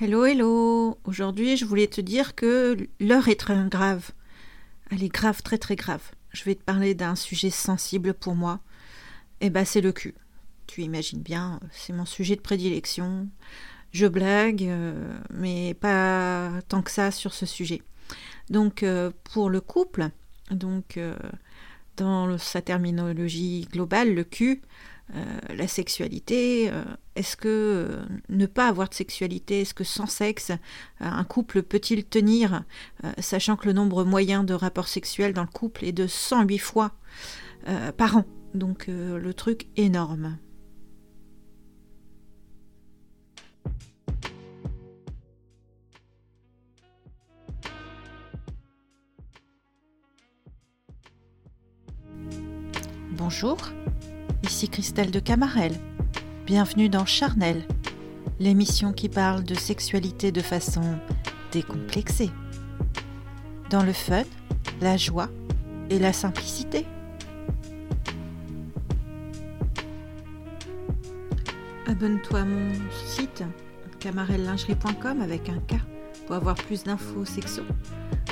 Hello, hello. Aujourd'hui, je voulais te dire que l'heure est très grave. Elle est grave, très très grave. Je vais te parler d'un sujet sensible pour moi. Eh ben, c'est le cul. Tu imagines bien, c'est mon sujet de prédilection. Je blague, euh, mais pas tant que ça sur ce sujet. Donc, euh, pour le couple, donc euh, dans sa terminologie globale, le cul, euh, la sexualité, euh, est-ce que euh, ne pas avoir de sexualité, est-ce que sans sexe, un couple peut-il tenir, sachant que le nombre moyen de rapports sexuels dans le couple est de 108 fois par an Donc le truc énorme. Bonjour, ici Christelle de Camarel. Bienvenue dans Charnel, l'émission qui parle de sexualité de façon décomplexée. Dans le fun, la joie et la simplicité. Abonne-toi à mon site camarellingerie.com avec un K pour avoir plus d'infos sexo,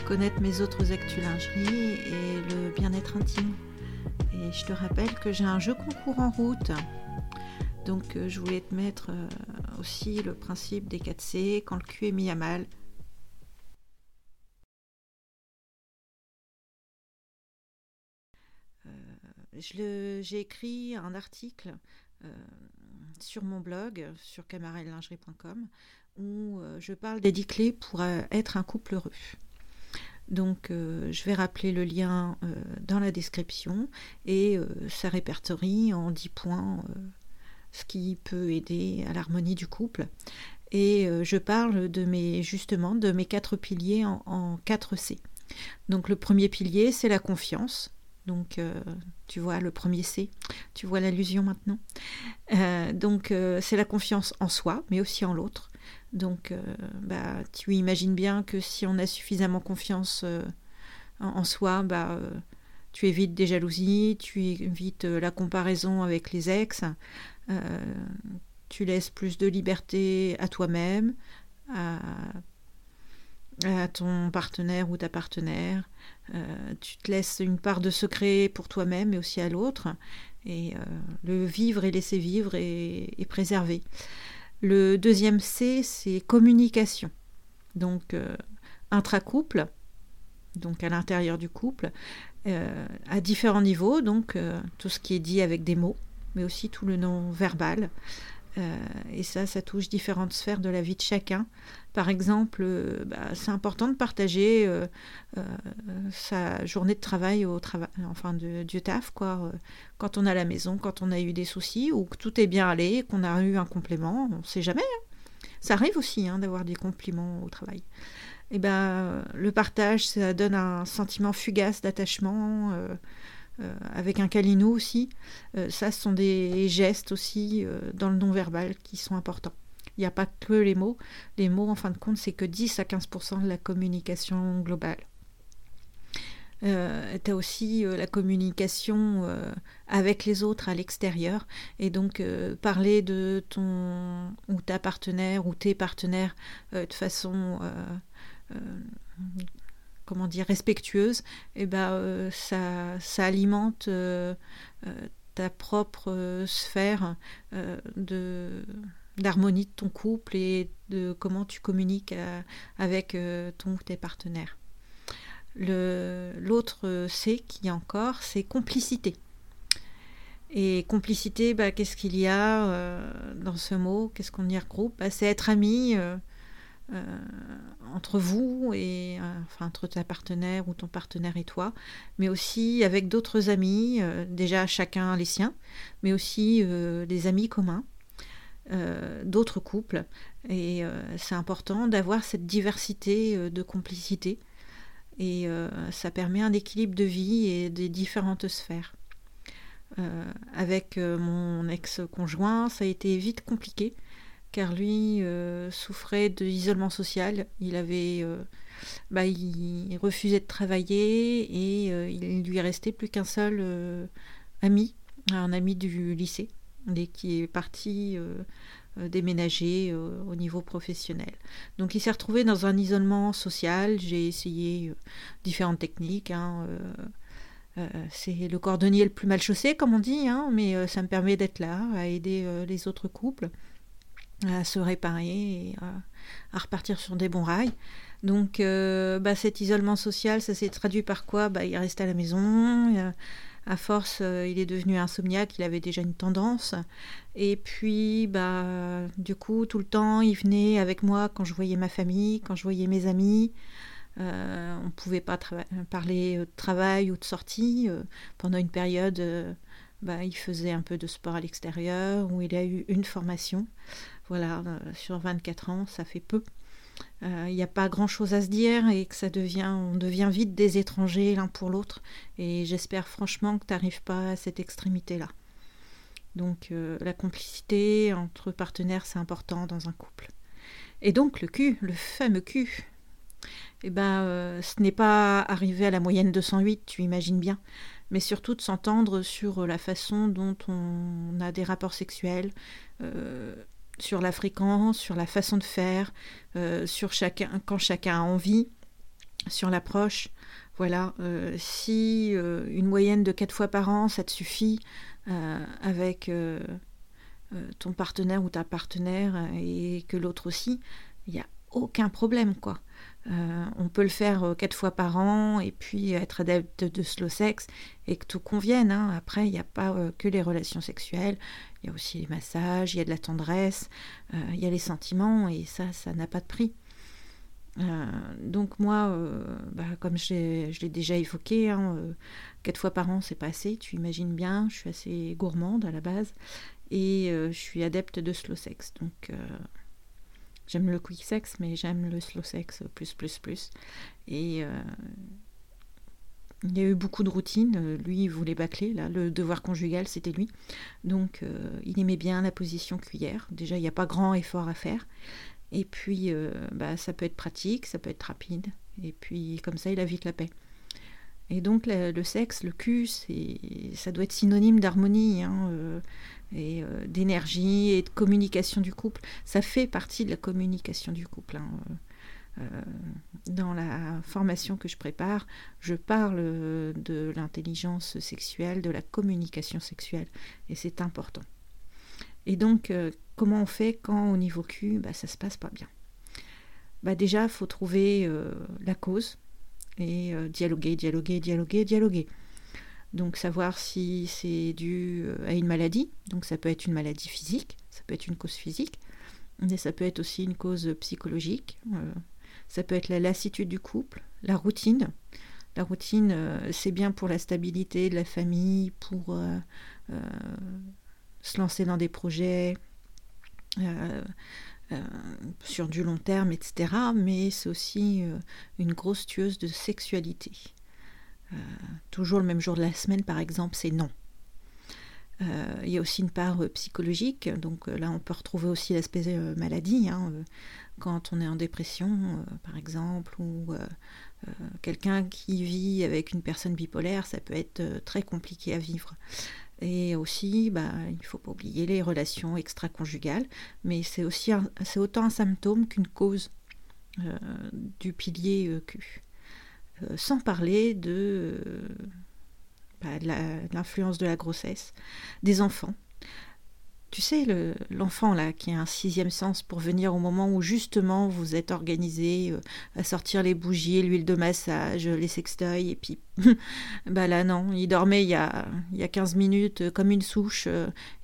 connaître mes autres actus lingerie et le bien-être intime. Et je te rappelle que j'ai un jeu concours en route. Donc euh, je voulais te mettre euh, aussi le principe des 4C quand le cul est mis à mal. Euh, j'ai écrit un article sur mon blog, sur camarellingerie.com, où je parle des 10 clés pour être un couple heureux. Donc euh, je vais rappeler le lien euh, dans la description et euh, ça répertorie en 10 points ce qui peut aider à l'harmonie du couple. Et je parle de mes justement de mes quatre piliers en, en 4 C. Donc le premier pilier, c'est la confiance. Donc, tu vois le premier C, tu vois l'allusion maintenant. donc, c'est la confiance en soi, mais aussi en l'autre. Donc, euh, bah, tu imagines bien que si on a suffisamment confiance euh, en, soi, bah, euh, tu évites des jalousies, tu évites la comparaison avec les ex, tu laisses plus de liberté à toi-même, à, ton partenaire ou ta partenaire. tu te laisses une part de secret pour toi-même et aussi à l'autre. Et le vivre et laisser vivre est, est préservé. Le deuxième C, c'est communication. Donc, euh, intra-couple, donc à l'intérieur du couple, euh, à différents niveaux, donc euh, tout ce qui est dit avec des mots, mais aussi tout le non verbal. Euh, et ça, ça touche différentes sphères de la vie de chacun. Par exemple, euh, bah, c'est important de partager euh, sa journée de travail au travail, enfin de, du taf, quoi. quand on a la maison, quand on a eu des soucis ou que tout est bien allé, qu'on a eu un complément, on ne sait jamais. Hein. Ça arrive aussi hein, d'avoir des compliments au travail. Et ben, le partage, ça donne un sentiment fugace d'attachement. Avec un câlinou aussi. Euh, ça, ce sont des gestes aussi euh, dans le non-verbal qui sont importants. Il n'y a pas que les mots. Les mots, en fin de compte, c'est que 10 à 15% de la communication globale. Euh, tu as aussi la communication avec les autres à l'extérieur et donc parler de ton ou ta partenaire ou tes partenaires de façon comment dire, respectueuse, et eh ben, euh, ça, ça, alimente euh, euh, ta propre sphère de d'harmonie de ton couple et de comment tu communiques avec ton tes partenaires. L'autre C qui est encore, c'est complicité. Et complicité, bah, qu'est-ce qu'il y a dans ce mot? Qu'est-ce qu'on y regroupe? Bah, C'est être ami, euh, entre vous et euh, enfin entre ta partenaire ou ton partenaire et toi, mais aussi avec d'autres amis, euh, déjà chacun les siens, mais aussi des amis communs. d'autres couples et c'est important d'avoir cette diversité de complicité et ça permet un équilibre de vie et des différentes sphères. avec mon ex-conjoint, ça a été vite compliqué car lui euh, souffrait d'isolement social. Il avait, euh, bah, il refusait de travailler et euh, il lui restait plus qu'un seul ami, un ami du lycée, qui est parti déménager au niveau professionnel. Donc il s'est retrouvé dans un isolement social. J'ai essayé différentes techniques. Hein, c'est le cordonnier le plus mal chaussé, comme on dit, hein, mais ça me permet d'être là, à aider les autres couples à se réparer et à, repartir sur des bons rails. Donc bah, cet isolement social, ça s'est traduit par quoi? Bah, Il reste à la maison, à force, euh, il est devenu insomniaque, il avait déjà une tendance. Et puis, bah, du coup, tout le temps, il venait avec moi quand je voyais ma famille, quand je voyais mes amis. Euh, on ne pouvait pas parler de travail ou de sortie. Euh, pendant une période, il faisait un peu de sport à l'extérieur, où il a eu une formation. Voilà, sur 24 ans, ça fait peu il euh, n'y a pas grand chose à se dire et que ça devient, on devient vite des étrangers l'un pour l'autre. Et j'espère franchement que tu n'arrives pas à cette extrémité-là. Donc euh, la complicité entre partenaires, c'est important dans un couple. Et donc le cul, le fameux cul, eh ben, euh, ce n'est pas arrivé à la moyenne de 108, tu imagines bien, mais surtout de s'entendre sur la façon dont on a des rapports sexuels, sur la fréquence, sur la façon de faire, euh, sur chacun, quand chacun a envie, sur l'approche. Voilà, euh, si euh, une moyenne de quatre fois par an, ça te suffit avec ton partenaire ou ta partenaire et que l'autre aussi, il n'y a aucun problème, quoi. Euh, on peut le faire euh, quatre fois par an et puis être adepte de slow sex et que tout convienne. Hein. Après, il n'y a pas euh, que les relations sexuelles, il y a aussi les massages, il y a de la tendresse, il y a les sentiments et ça, ça n'a pas de prix. donc moi, bah, comme je l'ai déjà évoqué, hein, quatre fois par an, c'est pas assez. Tu imagines bien, je suis assez gourmande à la base et je suis adepte de slow sex. Donc J'aime le quick sex, mais j'aime le slow sex plus, plus, plus. Et euh, il y a eu beaucoup de routines. Lui, il voulait bâcler. Là, le devoir conjugal, c'était lui. Donc, euh, il aimait bien la position cuillère. Déjà, il n'y a pas grand effort à faire. Et puis, euh, bah, ça peut être pratique, ça peut être rapide. Et puis, comme ça, il a vite la paix. Et donc, le, sexe, le cul, ça doit être synonyme d'harmonie. Hein, et euh, d'énergie et de communication du couple. Ça fait partie de la communication du couple. Hein. Euh, dans la formation que je prépare, je parle de l'intelligence sexuelle, de la communication sexuelle, et c'est important. Et donc, euh, comment on fait quand au niveau cul, bah, ça se passe pas bien? Bah, Déjà, il faut trouver la cause et dialoguer, dialoguer, dialoguer, dialoguer. Donc savoir si c'est dû euh, à une maladie, donc ça peut être une maladie physique, ça peut être une cause physique, mais ça peut être aussi une cause psychologique, euh, ça peut être la lassitude du couple, la routine. La routine, euh, c'est bien pour la stabilité de la famille, pour se lancer dans des projets sur du long terme, etc. Mais c'est aussi une grosse tueuse de sexualité. Euh, toujours le même jour de la semaine, par exemple, c'est non. Euh, il y a aussi une part euh, psychologique, donc là on peut retrouver aussi l'aspect maladie, hein, quand on est en dépression par exemple, ou quelqu'un qui vit avec une personne bipolaire, ça peut être très compliqué à vivre. Et aussi, bah, il ne faut pas oublier les relations extra-conjugales, mais c'est aussi autant un symptôme qu'une cause du pilier Q. Euh, sans parler de, euh, bah, l'influence de la grossesse, des enfants. Tu sais, l'enfant là qui a un sixième sens pour venir au moment où justement vous êtes organisé euh, à sortir les bougies, l'huile de massage, les sextoys, et puis bah là non, il dormait il y a, il y a 15 minutes comme une souche,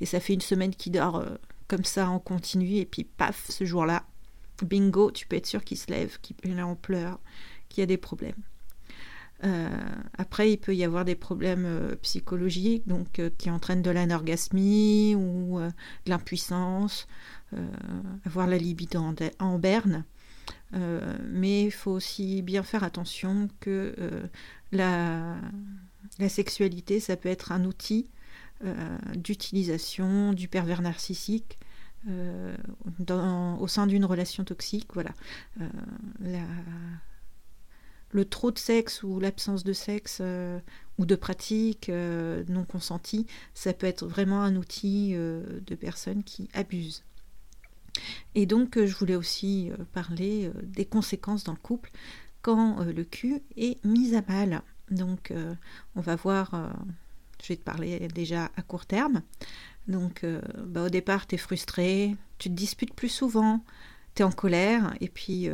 et ça fait une semaine qu'il dort comme ça en continu, et puis paf, ce jour-là, bingo, tu peux être sûr qu'il se lève, qu'il est en pleurs, qu'il y a des problèmes. Euh, après, il peut y avoir des problèmes euh, psychologiques donc, euh, qui entraînent de l'anorgasmie ou de l'impuissance, avoir la libido en, berne. mais il faut aussi bien faire attention que la, sexualité, ça peut être un outil d'utilisation du pervers narcissique au sein d'une relation toxique. Voilà. Le trop de sexe ou l'absence de sexe euh, ou de pratique euh, non consentie, ça peut être vraiment un outil euh, de personnes qui abusent. Et donc, je voulais aussi parler des conséquences dans le couple quand le cul est mis à mal. Donc, on va voir, je vais te parler déjà à court terme. Donc, bah, au départ, tu es frustré, tu te disputes plus souvent, tu es en colère, et puis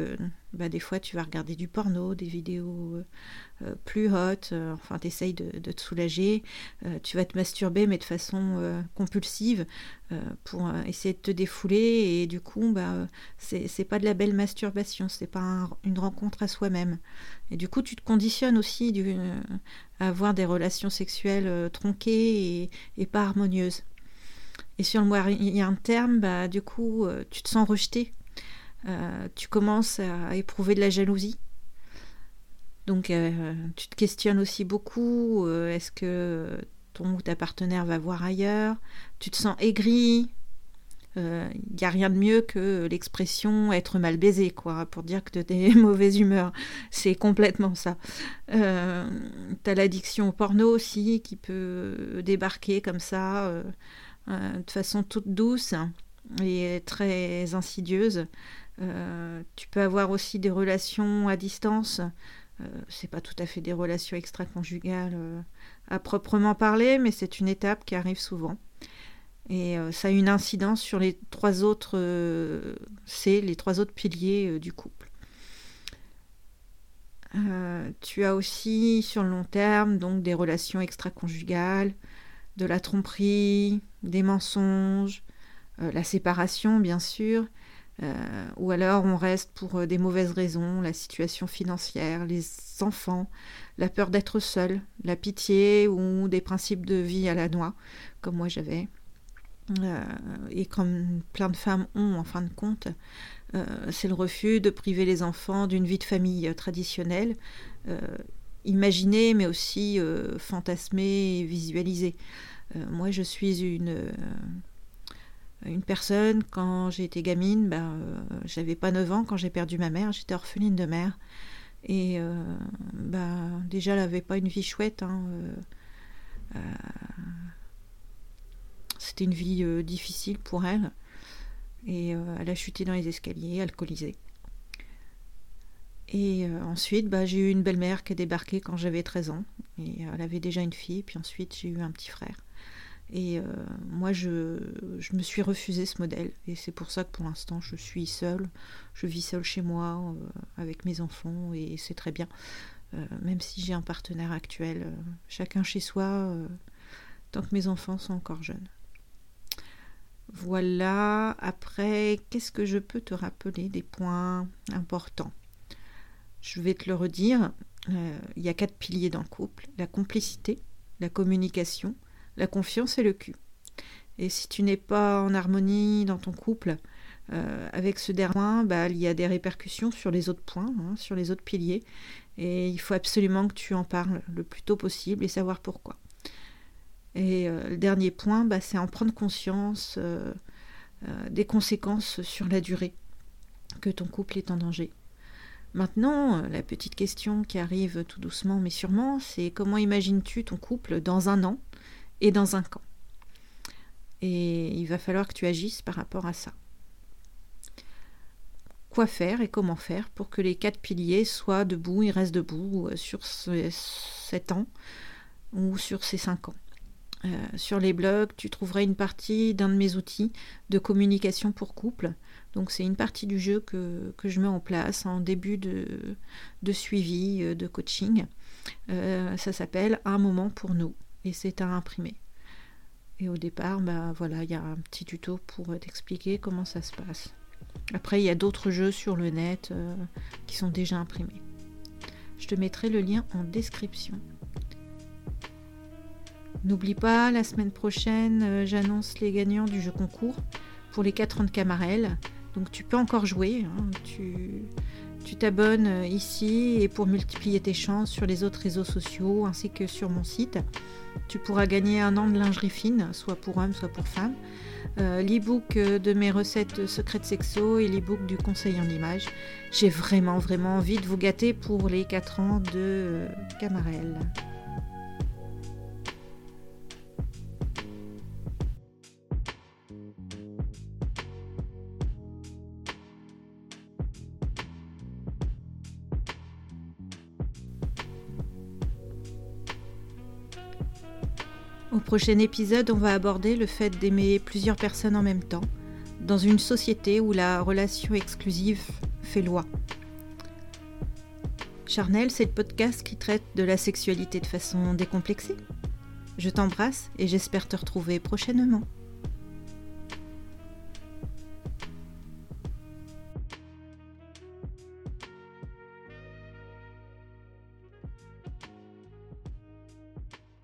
bah, des fois tu vas regarder du porno, des vidéos euh, euh, plus hautes, euh, enfin tu essayes de, te soulager, tu vas te masturber mais de façon compulsive pour essayer de te défouler et du coup bah, c'est pas de la belle masturbation, c'est pas une rencontre à soi-même. Et du coup tu te conditionnes aussi à avoir des relations sexuelles tronquées et, pas harmonieuses. Et sur le moyen terme, bah, du coup, tu te sens rejeté euh, tu commences à éprouver de la jalousie. Donc euh, tu te questionnes aussi beaucoup, euh, est-ce que ton ou ta partenaire va voir ailleurs? Tu te sens aigri, il n'y a rien de mieux que l'expression être mal baisé, quoi, pour dire que tu es mauvaise humeur. C'est complètement ça. Tu as l'addiction au porno aussi qui peut débarquer comme ça, de façon toute douce et très insidieuse. Euh, tu peux avoir aussi des relations à distance. Euh, c'est pas tout à fait des relations extra-conjugales euh, à proprement parler, mais c'est une étape qui arrive souvent. Et ça a une incidence sur les trois autres, c'est les trois autres piliers du couple. tu as aussi sur le long terme donc des relations extra-conjugales, de la tromperie, des mensonges, la séparation bien sûr, euh, ou alors on reste pour euh, des mauvaises raisons, la situation financière, les enfants, la peur d'être seul, la pitié ou des principes de vie à la noix, comme moi j'avais. Euh, et comme plein de femmes ont en fin de compte, c'est le refus de priver les enfants d'une vie de famille traditionnelle, imaginée mais aussi fantasmée et visualisée. moi je suis une une personne, quand été gamine, ben, euh, j'avais pas 9 ans quand j'ai perdu ma mère, j'étais orpheline de mère. Et euh, ben, déjà, elle n'avait pas une vie chouette. Hein, euh, c'était une vie difficile pour elle. Et elle a chuté dans les escaliers, alcoolisée. Et ensuite, bah, j'ai eu une belle-mère qui a débarqué quand j'avais 13 ans. Et elle avait déjà une fille, puis ensuite j'ai eu un petit frère. Et euh, moi, je, me suis refusé ce modèle. Et c'est pour ça que pour l'instant, je suis seule. Je vis seule chez moi, euh, avec mes enfants, et c'est très bien. Euh, même si j'ai un partenaire actuel, chacun chez soi, tant que mes enfants sont encore jeunes. Voilà, après, qu'est-ce que je peux te rappeler des points importants? Je vais te le redire, il y a quatre piliers dans le couple, la complicité, la communication, la confiance et le cul. Et si tu n'es pas en harmonie dans ton couple euh, avec ce dernier, bah, il y a des répercussions sur les autres points, hein, sur les autres piliers. Et il faut absolument que tu en parles le plus tôt possible et savoir pourquoi. Et euh, le dernier point, bah, c'est en prendre conscience euh, des conséquences sur la durée que ton couple est en danger. Maintenant, la petite question qui arrive tout doucement mais sûrement, c'est comment imagines-tu ton couple dans un an? Et dans un camp. Et il va falloir que tu agisses par rapport à ça. Quoi faire et comment faire pour que les quatre piliers soient debout et restent debout euh, sur ces sept ans ou sur ces cinq ans. Euh, sur les blogs, tu trouveras une partie d'un de mes outils de communication pour couple. Donc c'est une partie du jeu que, je mets en place en début de, de suivi, euh, de coaching. ça s'appelle Un moment pour nous c'est à imprimer. Et au départ, bah voilà, il y a un petit tuto pour t'expliquer comment ça se passe. Après, il y a d'autres jeux sur le net euh, qui sont déjà imprimés. Je te mettrai le lien en description. N'oublie pas, la semaine prochaine, euh, j'annonce les gagnants du jeu concours pour les 4 ans de Camarel. Donc tu peux encore jouer. Hein. tu tu t'abonnes ici et pour multiplier tes chances sur les autres réseaux sociaux ainsi que sur mon site. Tu pourras gagner un an de lingerie fine, soit pour hommes, soit pour femmes. Euh, l'e-book de mes recettes secrètes sexo et l'e-book du conseil en image. J'ai vraiment, vraiment envie de vous gâter pour les 4 ans de Camarel. Prochain épisode, on va aborder le fait d'aimer plusieurs personnes en même temps, dans une société où la relation exclusive fait loi. Charnel, c'est le podcast qui traite de la sexualité de façon décomplexée. Je t'embrasse et j'espère te retrouver prochainement.